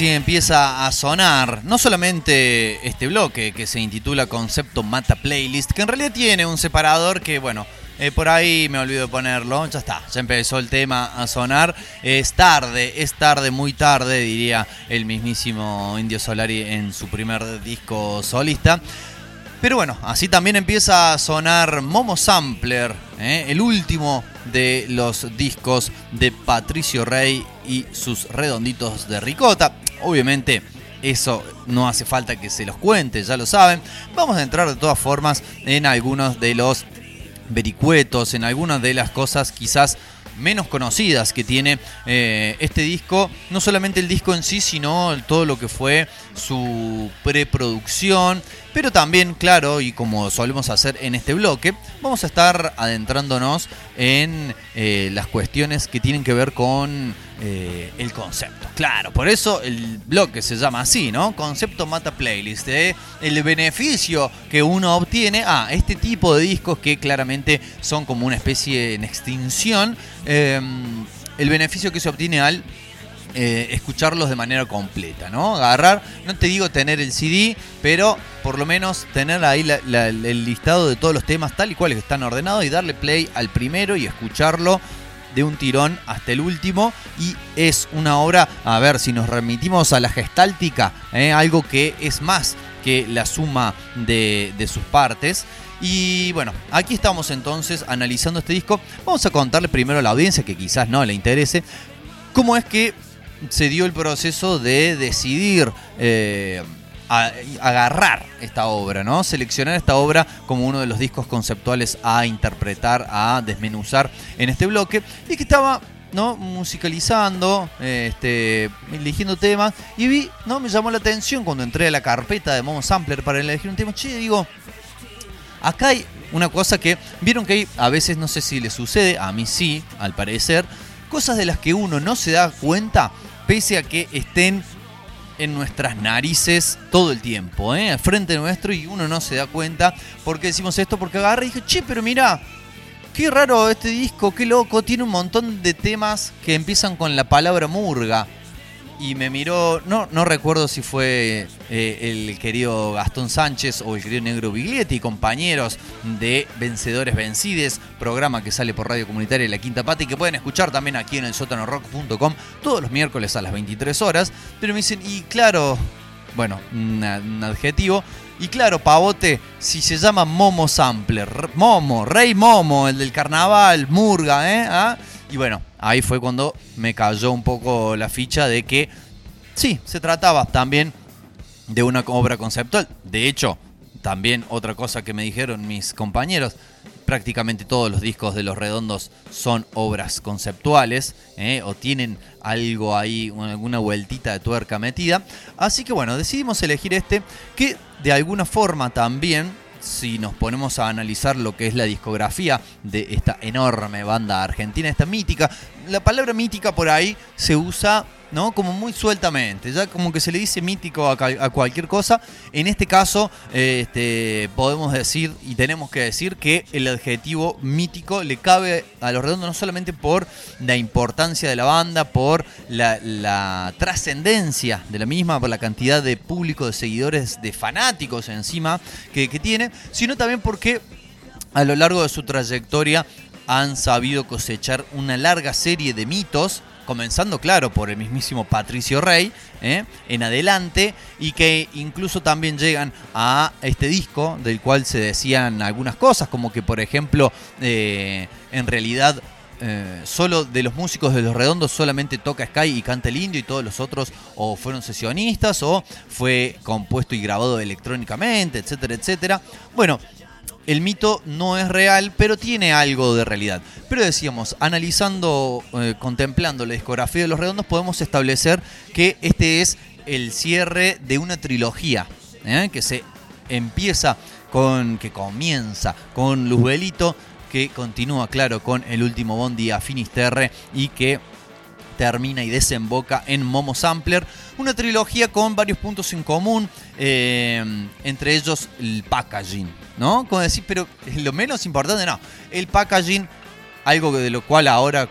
Así empieza a sonar no solamente este bloque que se intitula Concepto Mata Playlist, que en realidad tiene un separador que, bueno, eh, por ahí me olvido de ponerlo. Ya está, ya empezó el tema a sonar. Es tarde, es tarde, muy tarde, diría el mismísimo Indio Solari en su primer disco solista. Pero bueno, así también empieza a sonar Momo Sampler, ¿eh? el último de los discos de Patricio Rey y sus redonditos de ricota. Obviamente eso no hace falta que se los cuente, ya lo saben. Vamos a entrar de todas formas en algunos de los vericuetos, en algunas de las cosas quizás menos conocidas que tiene eh, este disco. No solamente el disco en sí, sino todo lo que fue su preproducción. Pero también, claro, y como solemos hacer en este bloque, vamos a estar adentrándonos en eh, las cuestiones que tienen que ver con eh, el concepto. Claro, por eso el bloque se llama así, ¿no? Concepto mata playlist. ¿eh? El beneficio que uno obtiene a este tipo de discos que claramente son como una especie en extinción. El beneficio que se obtiene al eh, escucharlos de manera completa, ¿no? Agarrar, no te digo tener el CD, pero por lo menos tener ahí el listado de todos los temas tal y cuales están ordenados y darle play al primero y escucharlo de un tirón hasta el último y es una obra, a ver, si nos remitimos a la gestáltica, ¿eh? algo que es más que la suma de, de sus partes. Y bueno, aquí estamos entonces analizando este disco. Vamos a contarle primero a la audiencia, que quizás no le interese, cómo es que se dio el proceso de decidir eh, agarrar esta obra, ¿no? Seleccionar esta obra como uno de los discos conceptuales a interpretar, a desmenuzar en este bloque y que estaba ¿no? musicalizando, este, eligiendo temas y vi, ¿no? me llamó la atención cuando entré a la carpeta de Momo Sampler para elegir un tema, che, digo, acá hay una cosa que vieron que a veces no sé si le sucede, a mí sí, al parecer, cosas de las que uno no se da cuenta pese a que estén en nuestras narices todo el tiempo, ¿eh? frente nuestro y uno no se da cuenta por qué decimos esto, porque agarré y dije, che, pero mira, qué raro este disco, qué loco, tiene un montón de temas que empiezan con la palabra murga y me miró, no, no recuerdo si fue eh, el querido Gastón Sánchez o el querido Negro Biglietti, compañeros de Vencedores Vencides, programa que sale por Radio Comunitaria La Quinta Pata y que pueden escuchar también aquí en el sótanorock.com todos los miércoles a las 23 horas. Pero me dicen, y claro, bueno, un, adjetivo. Y claro, pavote, si se llama Momo Sampler, Momo, Rey Momo, el del carnaval, Murga, ¿eh? ¿Ah? Y bueno, ahí fue cuando me cayó un poco la ficha de que sí, se trataba también de una obra conceptual. De hecho, también otra cosa que me dijeron mis compañeros, prácticamente todos los discos de Los Redondos son obras conceptuales ¿eh? o tienen algo ahí, alguna vueltita de tuerca metida. Así que bueno, decidimos elegir este que de alguna forma también si nos ponemos a analizar lo que es la discografía de esta enorme banda argentina, esta mítica, la palabra mítica por ahí se usa ¿no? Como muy sueltamente, ya como que se le dice mítico a, cualquier cosa. En este caso, este, podemos decir y tenemos que decir que el adjetivo mítico le cabe a los redondos no solamente por la importancia de la banda, por la, trascendencia de la misma, por la cantidad de público, de seguidores, de fanáticos encima que tiene, sino también porque a lo largo de su trayectoria han sabido cosechar una larga serie de mitos comenzando claro por el mismísimo Patricio Rey, ¿eh? en adelante, y que incluso también llegan a este disco del cual se decían algunas cosas, como que por ejemplo, eh, en realidad eh, solo de los músicos de Los Redondos solamente toca Sky y canta el indio y todos los otros o fueron sesionistas o fue compuesto y grabado electrónicamente, etcétera, etcétera. Bueno, el mito no es real, pero tiene algo de realidad. Pero decíamos, analizando, eh, contemplando la discografía de Los Redondos, podemos establecer que este es el cierre de una trilogía, ¿eh? que se empieza con, que comienza con Luzbelito, que continúa, claro, con el último Bondi a Finisterre y que termina y desemboca en Momo Sampler. Una trilogía con varios puntos en común, eh, entre ellos el packaging, ¿no? Como decir, pero lo menos importante, no. El packaging, algo de lo cual ahora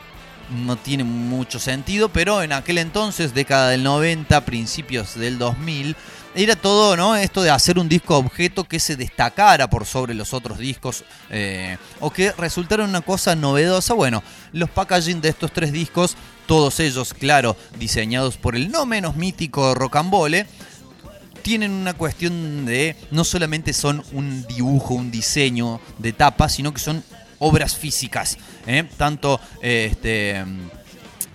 no tiene mucho sentido, pero en aquel entonces, década del 90, principios del 2000, era todo, ¿no? Esto de hacer un disco objeto que se destacara por sobre los otros discos eh, o que resultara una cosa novedosa. Bueno, los packaging de estos tres discos, todos ellos, claro, diseñados por el no menos mítico Rocambole, tienen una cuestión de no solamente son un dibujo, un diseño de tapa, sino que son obras físicas. ¿eh? Tanto este,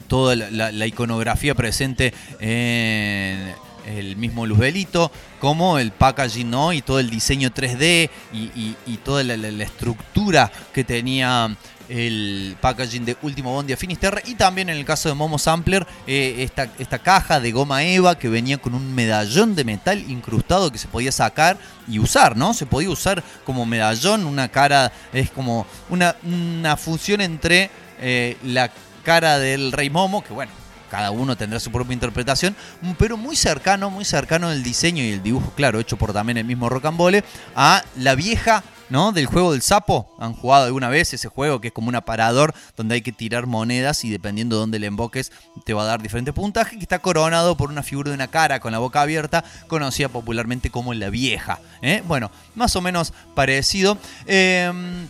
toda la, iconografía presente en el mismo Luzbelito, como el packaging y todo el diseño 3D y, toda la, estructura que tenía el packaging de Último Bondi a Finisterre y también en el caso de Momo Sampler eh, esta, esta, caja de goma eva que venía con un medallón de metal incrustado que se podía sacar y usar, ¿no? Se podía usar como medallón, una cara, es como una, una función entre eh, la cara del rey Momo, que bueno, cada uno tendrá su propia interpretación, pero muy cercano, muy cercano el diseño y el dibujo, claro, hecho por también el mismo Rocambole, a la vieja ¿no? Del juego del sapo. ¿Han jugado alguna vez ese juego que es como un aparador donde hay que tirar monedas y dependiendo de dónde le emboques te va a dar diferente puntaje? Que está coronado por una figura de una cara con la boca abierta, conocida popularmente como la vieja. ¿eh? Bueno, más o menos parecido. Em,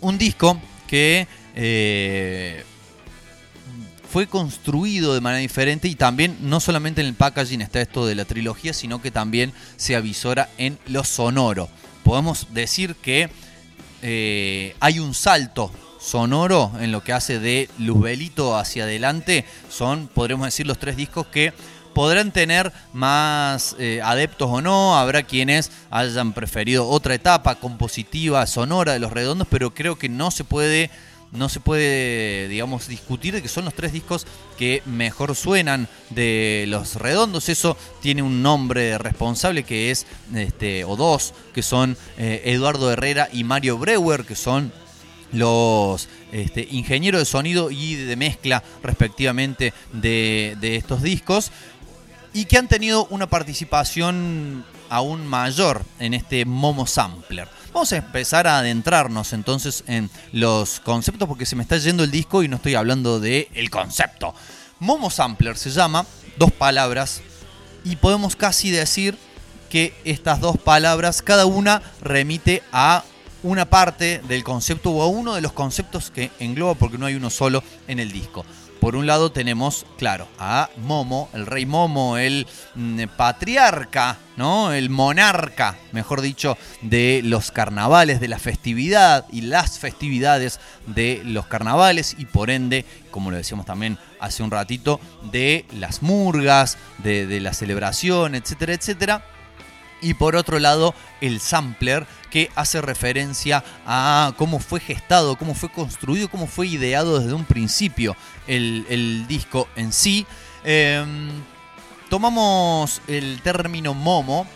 un disco que eh, fue construido de manera diferente y también no solamente en el packaging está esto de la trilogía, sino que también se avisora en lo sonoro. Podemos decir que eh, hay un salto sonoro en lo que hace de Luzbelito hacia adelante. Son, podremos decir, los tres discos que podrán tener más eh, adeptos o no, habrá quienes hayan preferido otra etapa compositiva, sonora de los redondos, pero creo que no se puede no se puede, digamos, discutir de que son los tres discos que mejor suenan de los redondos. Eso tiene un nombre responsable que es, este, o dos, que son eh, Eduardo Herrera y Mario Breuer, que son los este, ingenieros de sonido y de mezcla respectivamente de, de estos discos y que han tenido una participación aún mayor en este Momo Sampler. Vamos a empezar a adentrarnos entonces en los conceptos porque se me está yendo el disco y no estoy hablando de el concepto. Momo Sampler se llama, dos palabras, y podemos casi decir que estas dos palabras, cada una remite a una parte del concepto o a uno de los conceptos que engloba, porque no hay uno solo en el disco. Por un lado tenemos, claro, a Momo, el rey Momo, el mm, patriarca, ¿no? El monarca, mejor dicho, de los carnavales, de la festividad y las festividades de los carnavales y por ende, como lo decíamos también hace un ratito, de las murgas, de, de la celebración, etcétera, etcétera. Y por otro lado, el sampler, que hace referencia a cómo fue gestado, cómo fue construido, cómo fue ideado desde un principio el, disco en sí. Em, tomamos el término momo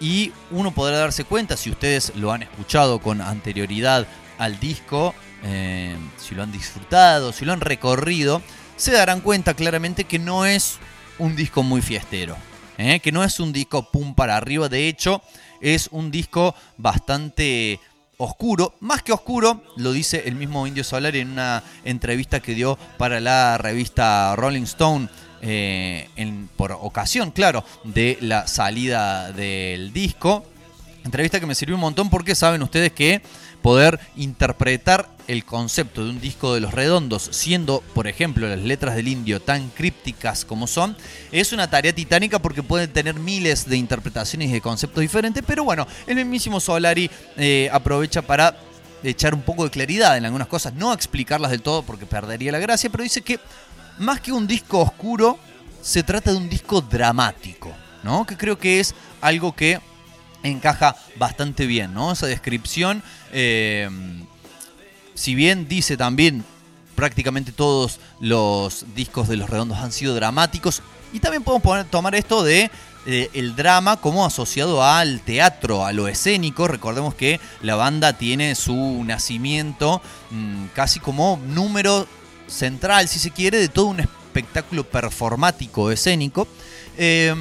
y uno podrá darse cuenta, si ustedes lo han escuchado con anterioridad al disco, em, si lo han disfrutado, si lo han recorrido, se darán cuenta claramente que no es un disco muy fiestero. ¿Eh? que no es un disco pum para arriba, de hecho es un disco bastante oscuro, más que oscuro, lo dice el mismo Indio Solar en una entrevista que dio para la revista Rolling Stone. Eh, por ocasión, claro, de la salida del disco. Entrevista que me sirvió un montón porque saben ustedes que poder interpretar el concepto de un disco de los redondos, siendo, por ejemplo, las letras del indio tan crípticas como son, es una tarea titánica porque pueden tener miles de interpretaciones y de conceptos diferentes, pero bueno, el mismísimo Solari eh, aprovecha para echar un poco de claridad en algunas cosas, no explicarlas del todo porque perdería la gracia, pero dice que más que un disco oscuro, se trata de un disco dramático, ¿no? Que creo que es algo que encaja bastante bien, ¿no? Esa descripción, eh, si bien dice también prácticamente todos los discos de Los Redondos han sido dramáticos, y también podemos tomar esto de eh, el drama como asociado al teatro, a lo escénico. Recordemos que la banda tiene su nacimiento mm, casi como número central, si se quiere, de todo un espectáculo performático escénico. Eh,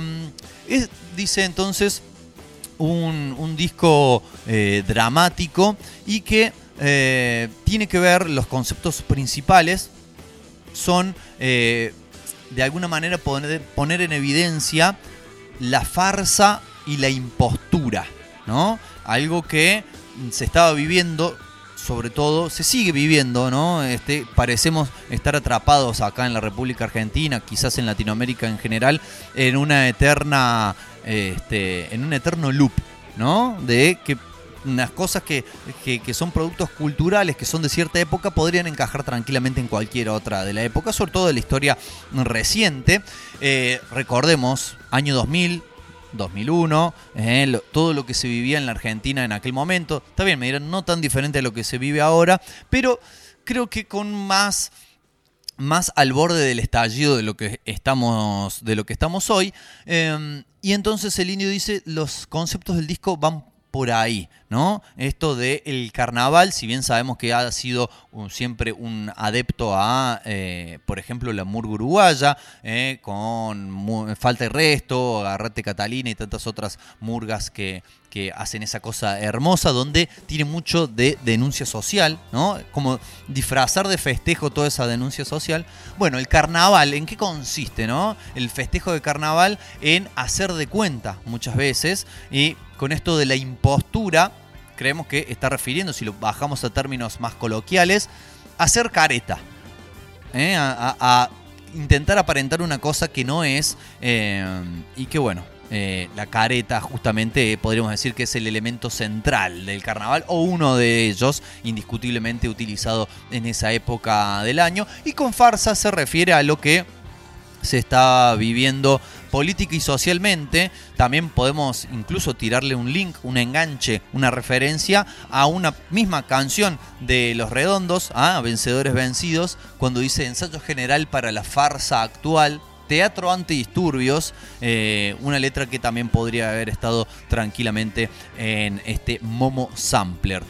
dice entonces un, disco eh, dramático y que eh, tiene que ver los conceptos principales son eh, de alguna manera poner, en evidencia la farsa y la impostura, ¿no? Algo que se estaba viviendo sobre todo, se sigue viviendo, ¿no? Este, parecemos estar atrapados acá en la República Argentina, quizás en Latinoamérica en general, en una eterna, este, en un eterno loop, ¿no? De que unas cosas que, que, son productos culturales, que son de cierta época, podrían encajar tranquilamente en cualquier otra de la época, sobre todo de la historia reciente. Eh, recordemos, año 2000, 2001, eh, todo lo que se vivía en la Argentina en aquel momento. Está bien, me dirán, no tan diferente a lo que se vive ahora, pero creo que con más más al borde del estallido de lo que estamos, de lo que estamos hoy. Em, y entonces el indio dice, los conceptos del disco van por ahí, ¿no? Esto del el carnaval, si bien sabemos que ha sido siempre un adepto a, eh, por ejemplo, la murga uruguaya, eh, con Falta y Resto, Agarrate Catalina y tantas otras murgas que, que hacen esa cosa hermosa, donde tiene mucho de denuncia social, ¿no? Como disfrazar de festejo toda esa denuncia social. Bueno, el carnaval, ¿en qué consiste, no? El festejo de carnaval en hacer de cuenta muchas veces y con esto de la impostura, creemos que está refiriendo, si lo bajamos a términos más coloquiales, a hacer careta. ¿eh? A, intentar aparentar una cosa que no es eh, y que bueno, eh, la careta justamente podríamos decir que es el elemento central del carnaval o uno de ellos indiscutiblemente utilizado en esa época del año y con farsa se refiere a lo que se está viviendo política y socialmente, también podemos incluso tirarle un link, un enganche, una referencia a una misma canción de Los Redondos, a Vencedores Vencidos, cuando dice ensayo general para la farsa actual. Teatro antidisturbios, eh, una letra que también podría haber estado tranquilamente en este Momo Sampler.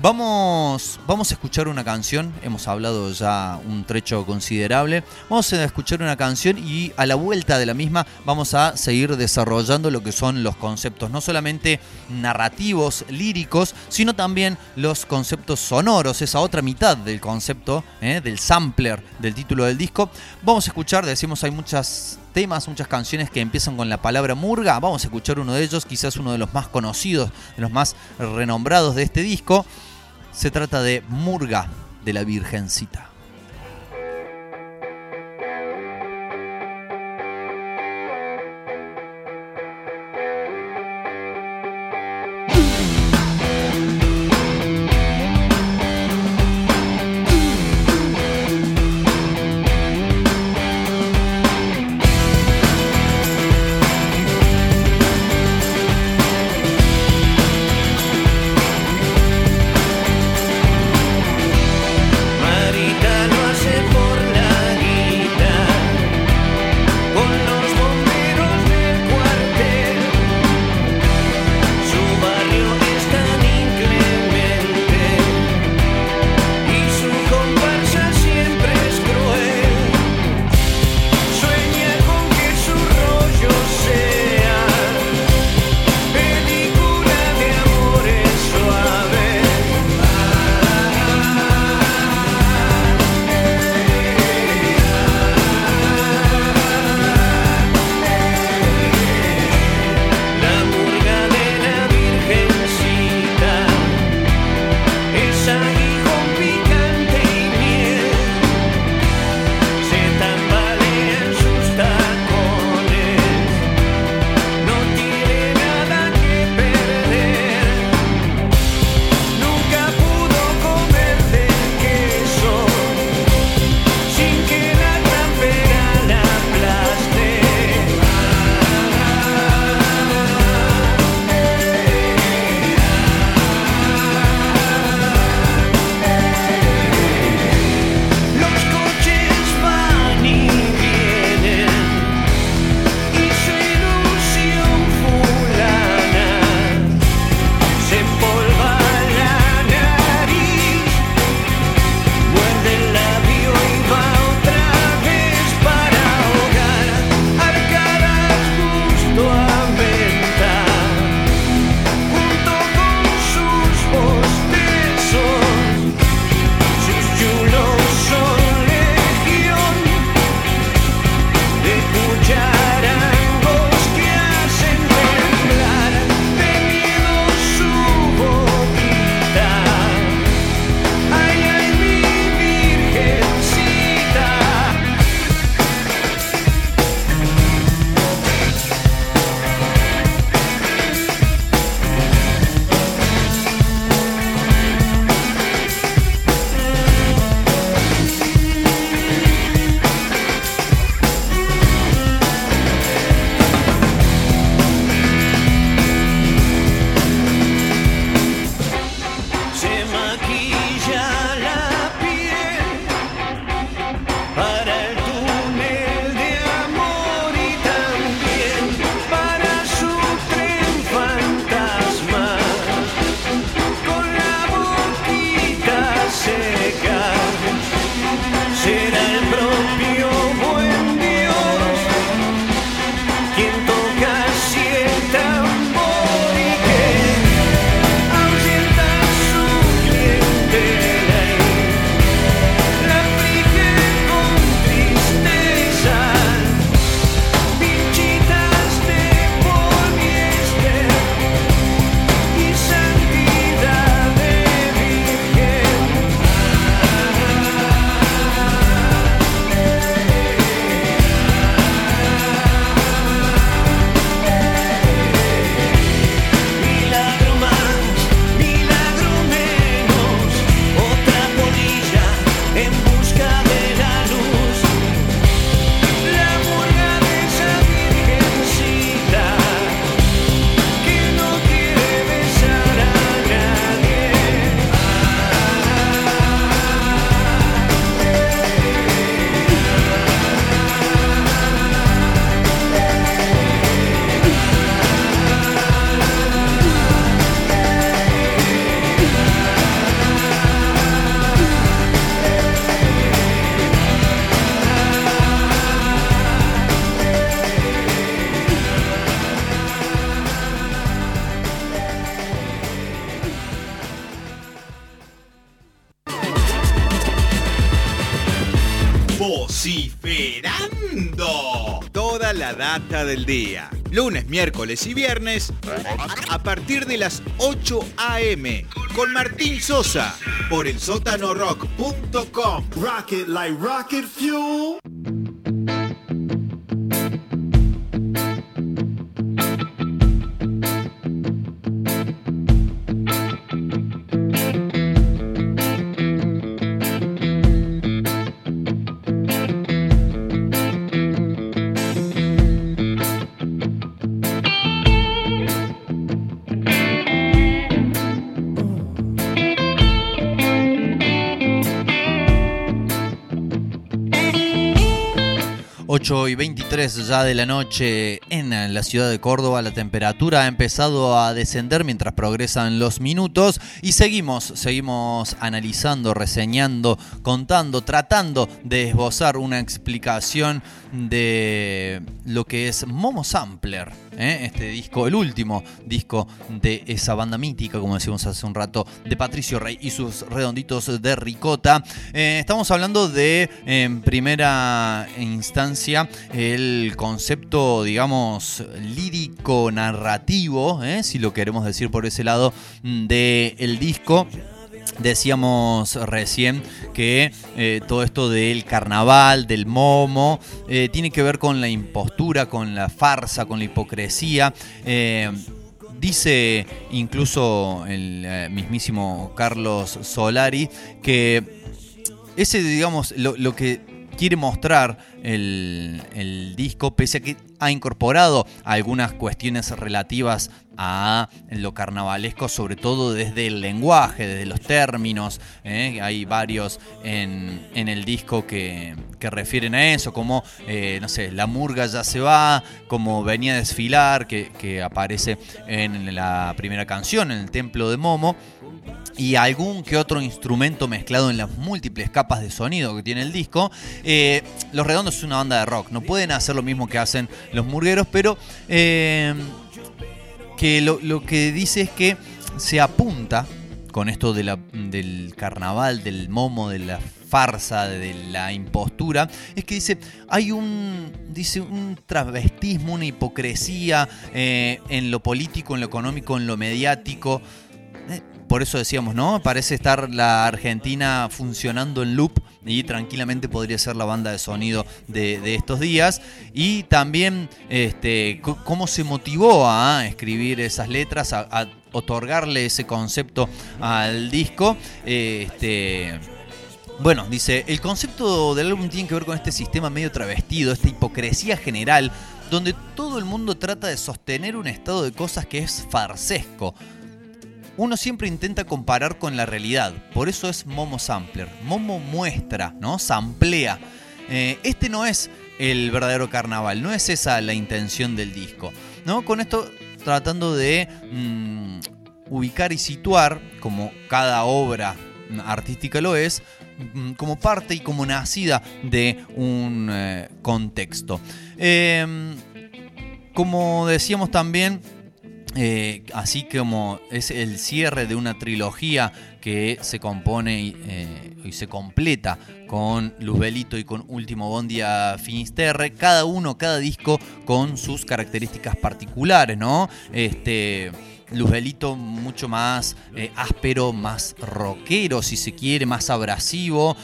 Vamos, vamos a escuchar una canción, hemos hablado ya un trecho considerable, vamos a escuchar una canción y a la vuelta de la misma vamos a seguir desarrollando lo que son los conceptos, no solamente narrativos, líricos, sino también los conceptos sonoros, esa otra mitad del concepto, ¿eh? del sampler del título del disco. Vamos a escuchar, decimos hay muchas temas, muchas canciones que empiezan con la palabra murga. Vamos a escuchar uno de ellos, quizás uno de los más conocidos, de los más renombrados de este disco. Se trata de Murga de la Virgencita. Del día. Lunes, miércoles y viernes a partir de las 8 a.m. con Martín Sosa por el sótanorock.com. Rocket like rocket fuel. 8 y 23 ya de la noche en la ciudad de Córdoba. La temperatura ha empezado a descender mientras progresan los minutos y seguimos, seguimos analizando, reseñando, contando, tratando de esbozar una explicación de lo que es Momo Sampler, ¿eh? este disco, el último disco de esa banda mítica, como decíamos hace un rato, de Patricio Rey y sus redonditos de ricota. Eh, estamos hablando de, en primera instancia, el concepto, digamos, lírico-narrativo, ¿eh? si lo queremos decir por ese lado, del disco. Decíamos recién que eh, todo esto del carnaval, del momo, eh, tiene que ver con la impostura, con la farsa, con la hipocresía. Dice incluso el mismísimo Carlos Solari que ese, digamos, lo que quiere mostrar el, disco, pese a que ha incorporado algunas cuestiones relativas a lo carnavalesco, sobre todo desde el lenguaje, desde los términos. ¿eh? Hay varios en, el disco que, refieren a eso, como, eh, no sé, la murga ya se va, como venía a desfilar, que, que aparece en la primera canción, en el Templo de Momo y algún que otro instrumento mezclado en las múltiples capas de sonido que tiene el disco. Eh, los Redondos es una banda de rock, no pueden hacer lo mismo que hacen los murgueros, pero eh, que lo, que dice es que se apunta con esto de la, del carnaval, del momo, de la farsa, de la impostura, es que dice, hay un, dice, un travestismo, una hipocresía eh, en lo político, en lo económico, en lo mediático por eso decíamos, ¿no? Parece estar la Argentina funcionando en loop y tranquilamente podría ser la banda de sonido de, estos días. Y también este, cómo se motivó a escribir esas letras, a, otorgarle ese concepto al disco. Este, bueno, dice, el concepto del álbum tiene que ver con este sistema medio travestido, esta hipocresía general, donde todo el mundo trata de sostener un estado de cosas que es farsesco uno siempre intenta comparar con la realidad. Por eso es Momo Sampler. Momo muestra, ¿no? Samplea. Eh, este no es el verdadero carnaval, no es esa la intención del disco. ¿no? Con esto tratando de mm, ubicar y situar, como cada obra artística lo es, mm, como parte y como nacida de un eh, contexto. Em, como decíamos también, eh, así como es el cierre de una trilogía que se compone eh, y se completa con Luzbelito y con Último Bondia Finisterre, cada uno, cada disco con sus características particulares, ¿no? Este. Luzbelito mucho más eh, áspero, más rockero, si se quiere, más abrasivo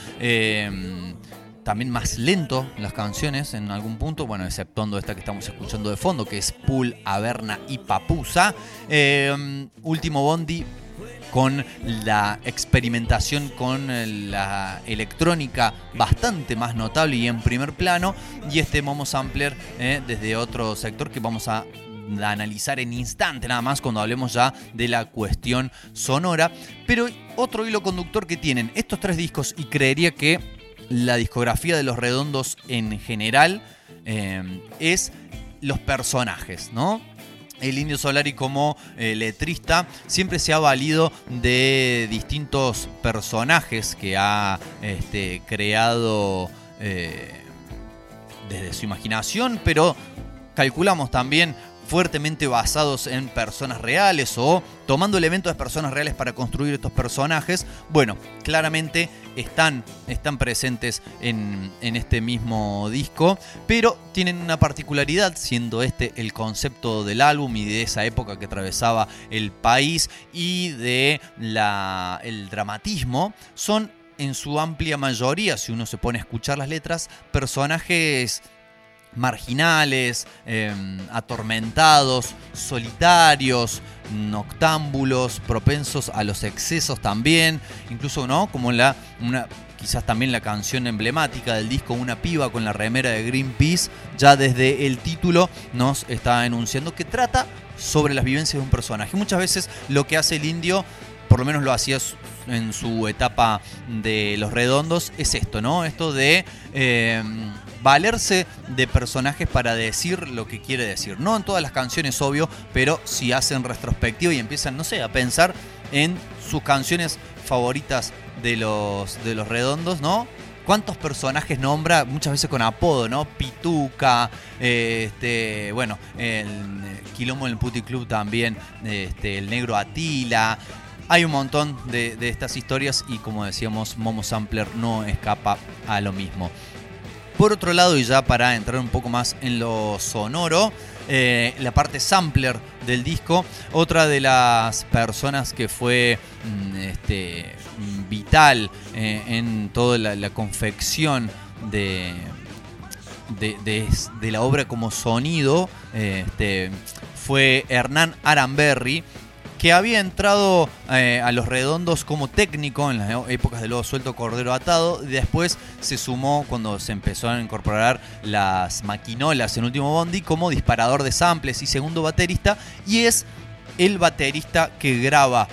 también más lento las canciones en algún punto, bueno, exceptuando esta que estamos escuchando de fondo, que es Pool, Averna y Papusa. Em, último Bondi con la experimentación con la electrónica bastante más notable y en primer plano, y este Momo Sampler eh, desde otro sector que vamos a analizar en instante nada más cuando hablemos ya de la cuestión sonora. Pero otro hilo conductor que tienen estos tres discos y creería que la discografía de los redondos en general eh, es los personajes, ¿no? El Indio Solari como eh, letrista siempre se ha valido de distintos personajes que ha este, creado eh, desde su imaginación, pero calculamos también fuertemente basados en personas reales o tomando elementos de personas reales para construir estos personajes, bueno, claramente están, están presentes en, en este mismo disco, pero tienen una particularidad, siendo este el concepto del álbum y de esa época que atravesaba el país y de la, el dramatismo, son en su amplia mayoría, si uno se pone a escuchar las letras, personajes marginales, em, atormentados, solitarios, noctámbulos, propensos a los excesos también, incluso no, como la una quizás también la canción emblemática del disco Una piba con la remera de Greenpeace, ya desde el título nos está enunciando que trata sobre las vivencias de un personaje. Muchas veces lo que hace el indio, por lo menos lo hacía en su etapa de los redondos, es esto, ¿no? Esto de em, valerse de personajes para decir lo que quiere decir. No en todas las canciones, obvio, pero si hacen retrospectivo y empiezan, no sé, a pensar en sus canciones favoritas de los, de los redondos, ¿no? ¿Cuántos personajes nombra? Muchas veces con apodo, ¿no? Pituca, este, bueno, el Quilombo en el Puti Club también, este, el negro Atila, hay un montón de, estas historias y como decíamos, Momo Sampler no escapa a lo mismo. Por otro lado, y ya para entrar un poco más en lo sonoro, eh, la parte sampler del disco, otra de las personas que fue mm, este, vital eh, en toda la, confección de, de, la obra como sonido, este, fue Hernán Aramberri que había entrado eh, a los redondos como técnico en las épocas de Lobo Suelto Cordero Atado. Después se sumó cuando se empezó a incorporar las maquinolas en Último Bondi como disparador de samples y segundo baterista. Y es el baterista que graba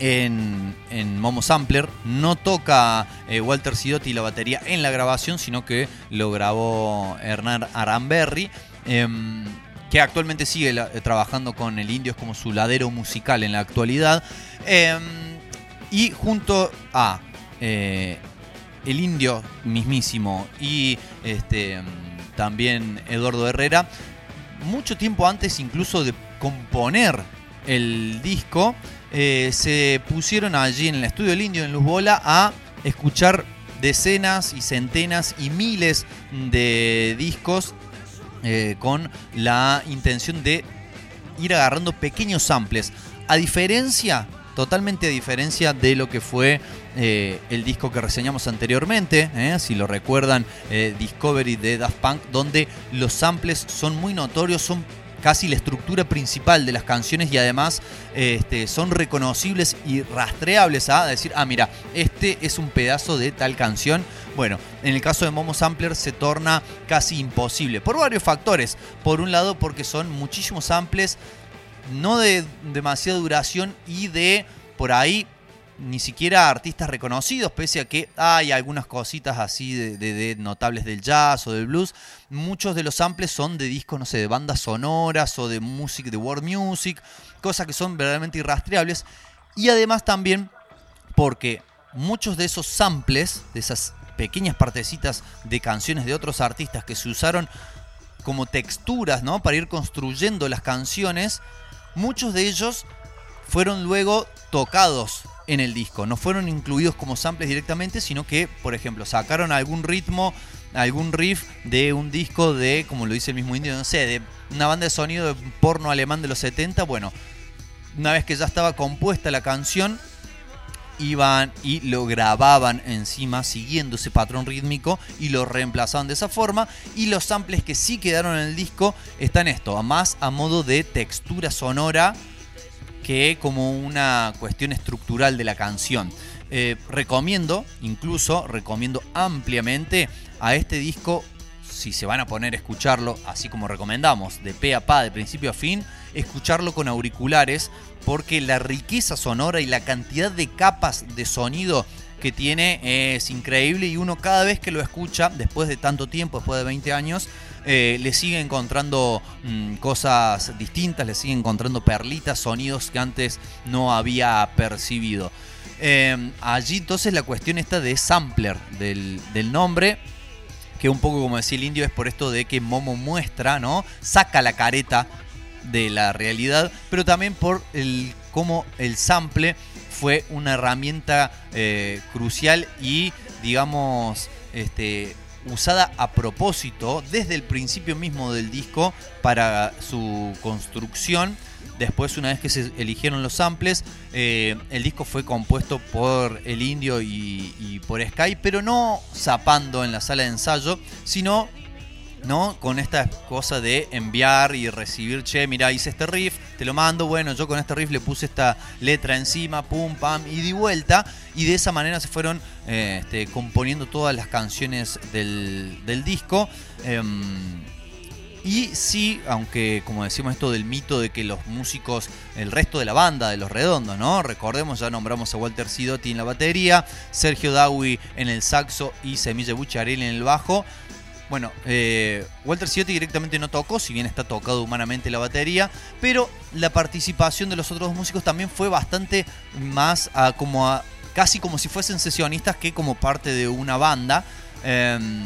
en, Momo Sampler. No toca eh, Walter Sidotti la batería en la grabación, sino que lo grabó Hernán Aramberri. Em, que actualmente sigue eh, trabajando con el Indio, es como su ladero musical en la actualidad. Em, y junto a eh, el Indio mismísimo y este, em, también Eduardo Herrera, mucho tiempo antes incluso de componer el disco, eh, se pusieron allí en el estudio del Indio en Luz Bola a escuchar decenas y centenas y miles de discos eh, con la intención de ir agarrando pequeños samples. A diferencia, totalmente a diferencia de lo que fue eh, el disco que reseñamos anteriormente, eh, si lo recuerdan, Discovery de Daft Punk, donde los samples son muy notorios, son casi la estructura principal de las canciones y además este, son reconocibles y rastreables a decir, ah, mira, este es un pedazo de tal canción. Bueno, en el caso de Momo Sampler se torna casi imposible por varios factores. Por un lado, porque son muchísimos samples, no de demasiada duración y de por ahí ni siquiera artistas reconocidos, pese a que hay algunas cositas así de, notables del jazz o del blues. Muchos de los samples son de discos, no sé, de bandas sonoras o de música, de world music, cosas que son verdaderamente irrastreables. Y además también porque muchos de esos samples, de esas pequeñas partecitas de canciones de otros artistas que se usaron como texturas, ¿no? Para ir construyendo las canciones, muchos de ellos fueron luego tocados en el disco. No fueron incluidos como samples directamente, sino que, por ejemplo, sacaron algún ritmo, algún riff de un disco de, como lo dice el mismo indio, no sé, de una banda de sonido de porno alemán de los 70. Bueno, una vez que ya estaba compuesta la canción, iban y lo grababan encima siguiendo ese patrón rítmico y lo reemplazaban de esa forma y los samples que sí quedaron en el disco están esto, más a modo de textura sonora que como una cuestión estructural de la canción. Eh, recomiendo, incluso recomiendo ampliamente a este disco, si se van a poner a escucharlo, así como recomendamos, de pe a pa, de principio a fin, escucharlo con auriculares, porque la riqueza sonora y la cantidad de capas de sonido que tiene es increíble y uno cada vez que lo escucha, después de tanto tiempo, después de 20 años, eh, le sigue encontrando mm, cosas distintas, le sigue encontrando perlitas, sonidos que antes no había percibido. Eh, allí entonces la cuestión está de sampler del, nombre, que un poco como decía el indio es por esto de que Momo muestra, ¿no? Saca la careta de la realidad, pero también por el cómo el sample fue una herramienta eh, crucial y, digamos, este, usada a propósito desde el principio mismo del disco para su construcción. Después, una vez que se eligieron los samples, eh, el disco fue compuesto por el indio y, y por Sky, pero no zapando en la sala de ensayo, sino ¿no? Con esta cosa de enviar y recibir, che, mira, hice este riff, te lo mando, bueno, yo con este riff le puse esta letra encima, pum, pam, y di vuelta, y de esa manera se fueron eh, este, componiendo todas las canciones del, del disco. Em, y sí, aunque como decimos esto del mito de que los músicos, el resto de la banda de Los Redondos, ¿no? Recordemos, ya nombramos a Walter Sidotti en la batería, Sergio Dawi en el saxo y Semilla Bucharelli en el bajo. Bueno, eh, Walter Ciotti directamente no tocó, si bien está tocado humanamente la batería, pero la participación de los otros dos músicos también fue bastante más a, como a, casi como si fuesen sesionistas que como parte de una banda. Em,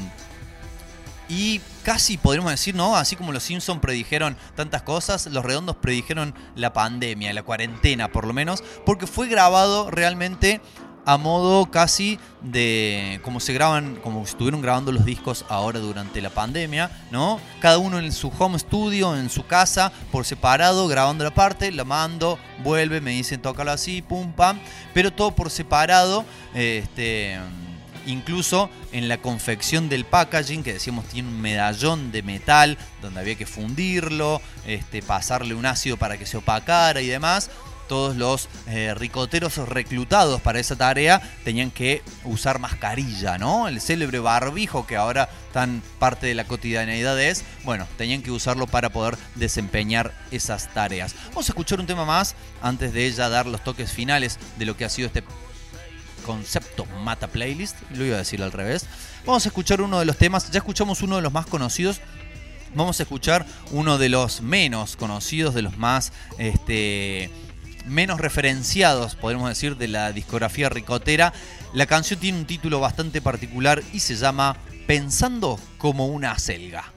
y casi podríamos decir, ¿no? Así como los Simpsons predijeron tantas cosas, los redondos predijeron la pandemia, la cuarentena por lo menos, porque fue grabado realmente a modo casi de como se graban, como estuvieron grabando los discos ahora durante la pandemia, ¿no? Cada uno en su home studio, en su casa, por separado, grabando la parte, la mando, vuelve, me dicen tócalo así, pum, pam, pero todo por separado, este incluso en la confección del packaging, que decíamos tiene un medallón de metal donde había que fundirlo, este, pasarle un ácido para que se opacara y demás todos los eh, ricoteros reclutados para esa tarea tenían que usar mascarilla, ¿no? El célebre barbijo que ahora tan parte de la cotidianeidad es, bueno, tenían que usarlo para poder desempeñar esas tareas. Vamos a escuchar un tema más antes de ella dar los toques finales de lo que ha sido este concepto Mata Playlist, lo iba a decir al revés. Vamos a escuchar uno de los temas, ya escuchamos uno de los más conocidos, vamos a escuchar uno de los menos conocidos, de los más este, menos referenciados, podemos decir, de la discografía ricotera. La canción tiene un título bastante particular y se llama Pensando como una selga.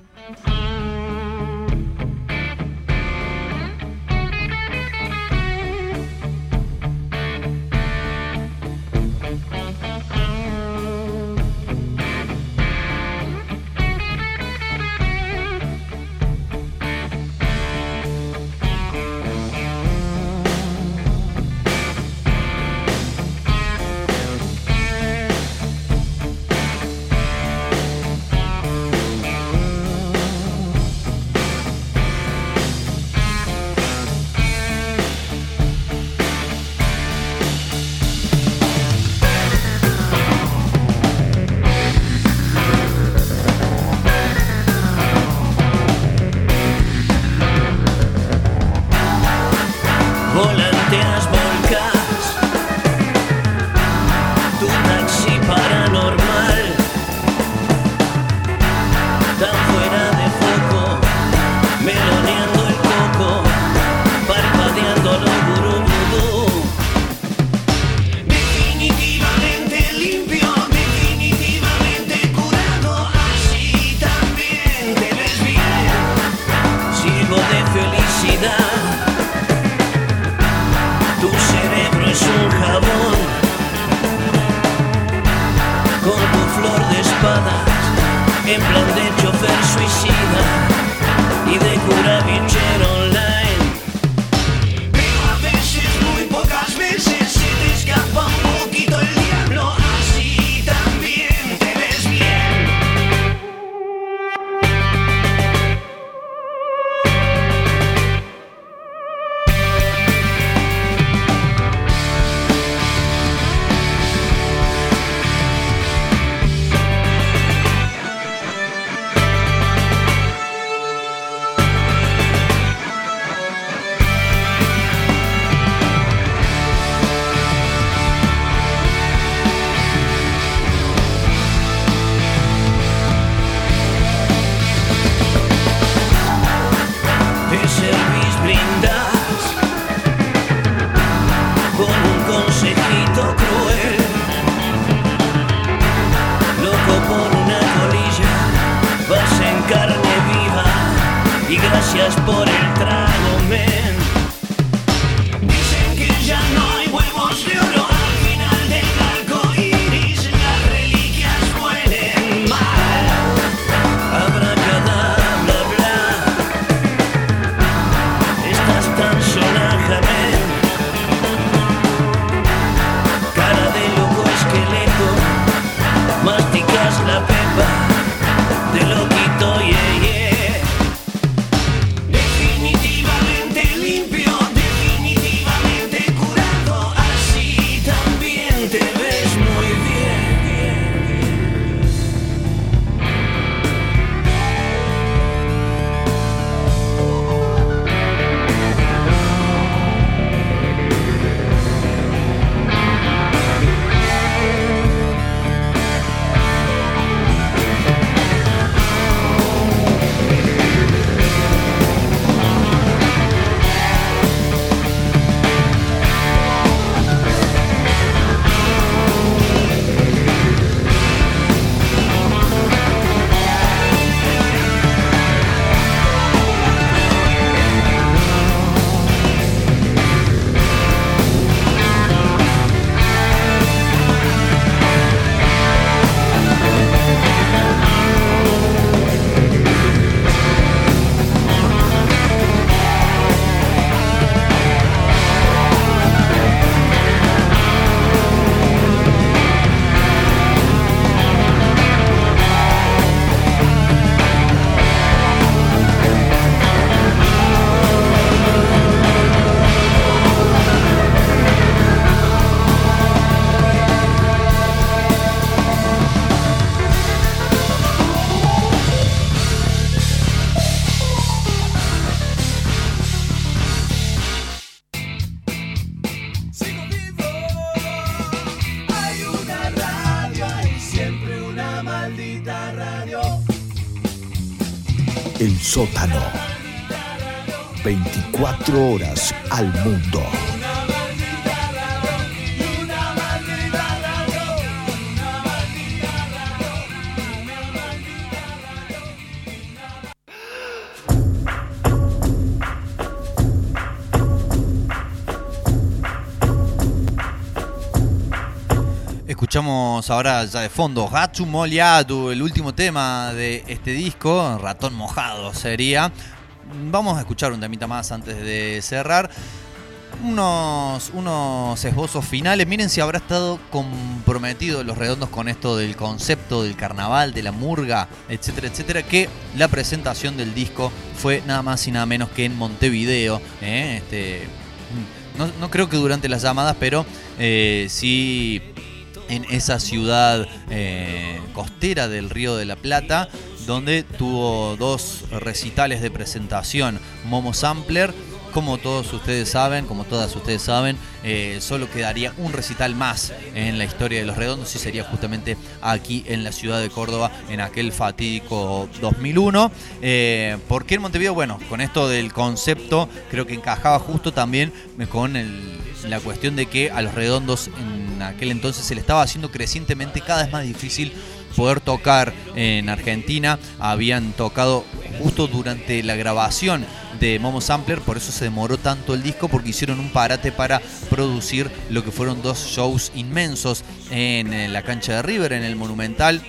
Sótano. 24 horas al mundo. Ahora ya de fondo Hatsu Moliatu, el último tema de este disco, Ratón Mojado sería. Vamos a escuchar un temita más antes de cerrar. Unos, unos esbozos finales. Miren si habrá estado comprometido los redondos con esto del concepto del carnaval, de la murga, etcétera, etcétera. Que la presentación del disco fue nada más y nada menos que en Montevideo. ¿eh? Este, no, no creo que durante las llamadas, pero eh, sí en esa ciudad eh, costera del Río de la Plata, donde tuvo dos recitales de presentación. Momo Sampler, como todos ustedes saben, como todas ustedes saben, eh, solo quedaría un recital más en la historia de los redondos y sería justamente aquí en la ciudad de Córdoba en aquel fatídico 2001. Eh, ¿Por qué en Montevideo? Bueno, con esto del concepto creo que encajaba justo también con la cuestión de que a los redondos en aquel entonces se le estaba haciendo crecientemente cada vez más difícil poder tocar en Argentina. Habían tocado justo durante la grabación de Momo Sampler, por eso se demoró tanto el disco, porque hicieron un parate para producir lo que fueron dos shows inmensos en la cancha de River, en el Monumental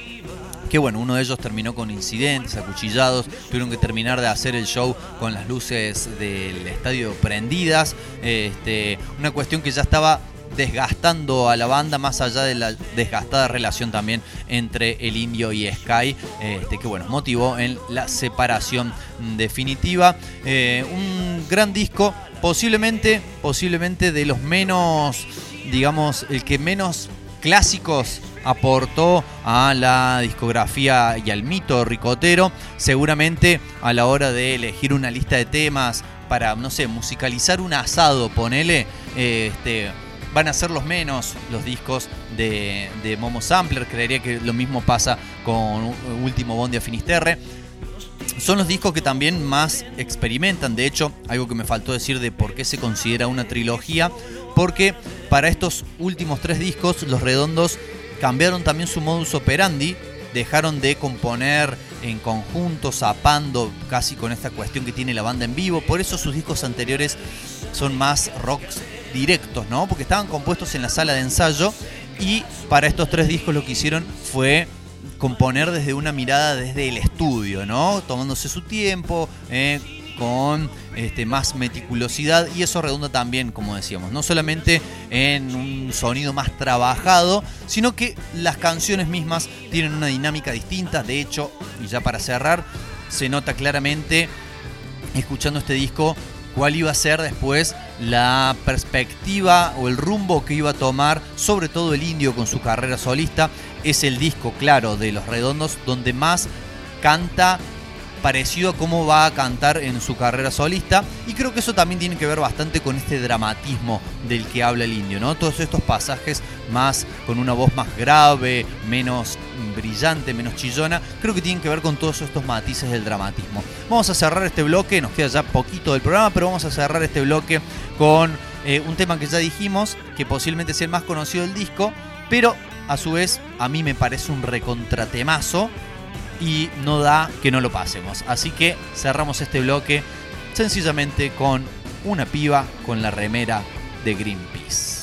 que bueno, uno de ellos terminó con incidentes, acuchillados, tuvieron que terminar de hacer el show con las luces del estadio prendidas, este, una cuestión que ya estaba desgastando a la banda más allá de la desgastada relación también entre el indio y Sky, este, que bueno, motivó en la separación definitiva. Eh, un gran disco, posiblemente, posiblemente de los menos, digamos, el que menos clásicos aportó a la discografía y al mito ricotero. Seguramente a la hora de elegir una lista de temas para, no sé, musicalizar un asado, ponele, este, van a ser los menos los discos de, Momo Sampler. Creería que lo mismo pasa con Último Bondi a Finisterre son los discos que también más experimentan. De hecho, algo que me faltó decir de por qué se considera una trilogía, porque para estos últimos tres discos, los redondos cambiaron también su modus operandi, dejaron de componer en conjunto, zapando casi con esta cuestión que tiene la banda en vivo. Por eso sus discos anteriores son más rocks directos, ¿no? Porque estaban compuestos en la sala de ensayo y para estos tres discos lo que hicieron fue componer desde una mirada desde el estudio, ¿no? Tomándose su tiempo, eh, con este, más meticulosidad y eso redunda también, como decíamos, no solamente en un sonido más trabajado, sino que las canciones mismas tienen una dinámica distinta. De hecho, y ya para cerrar, se nota claramente escuchando este disco cuál iba a ser después la perspectiva o el rumbo que iba a tomar, sobre todo el indio con su carrera solista. Es el disco, claro, de Los Redondos, donde más canta parecido a cómo va a cantar en su carrera solista y creo que eso también tiene que ver bastante con este dramatismo del que habla el indio, ¿no? Todos estos pasajes más con una voz más grave, menos brillante, menos chillona, creo que tienen que ver con todos estos matices del dramatismo. Vamos a cerrar este bloque, nos queda ya poquito del programa, pero vamos a cerrar este bloque con eh, un tema que ya dijimos, que posiblemente sea el más conocido del disco, pero a su vez a mí me parece un recontratemazo y no da que no lo pasemos. Así que cerramos este bloque sencillamente con una piba con la remera de Greenpeace.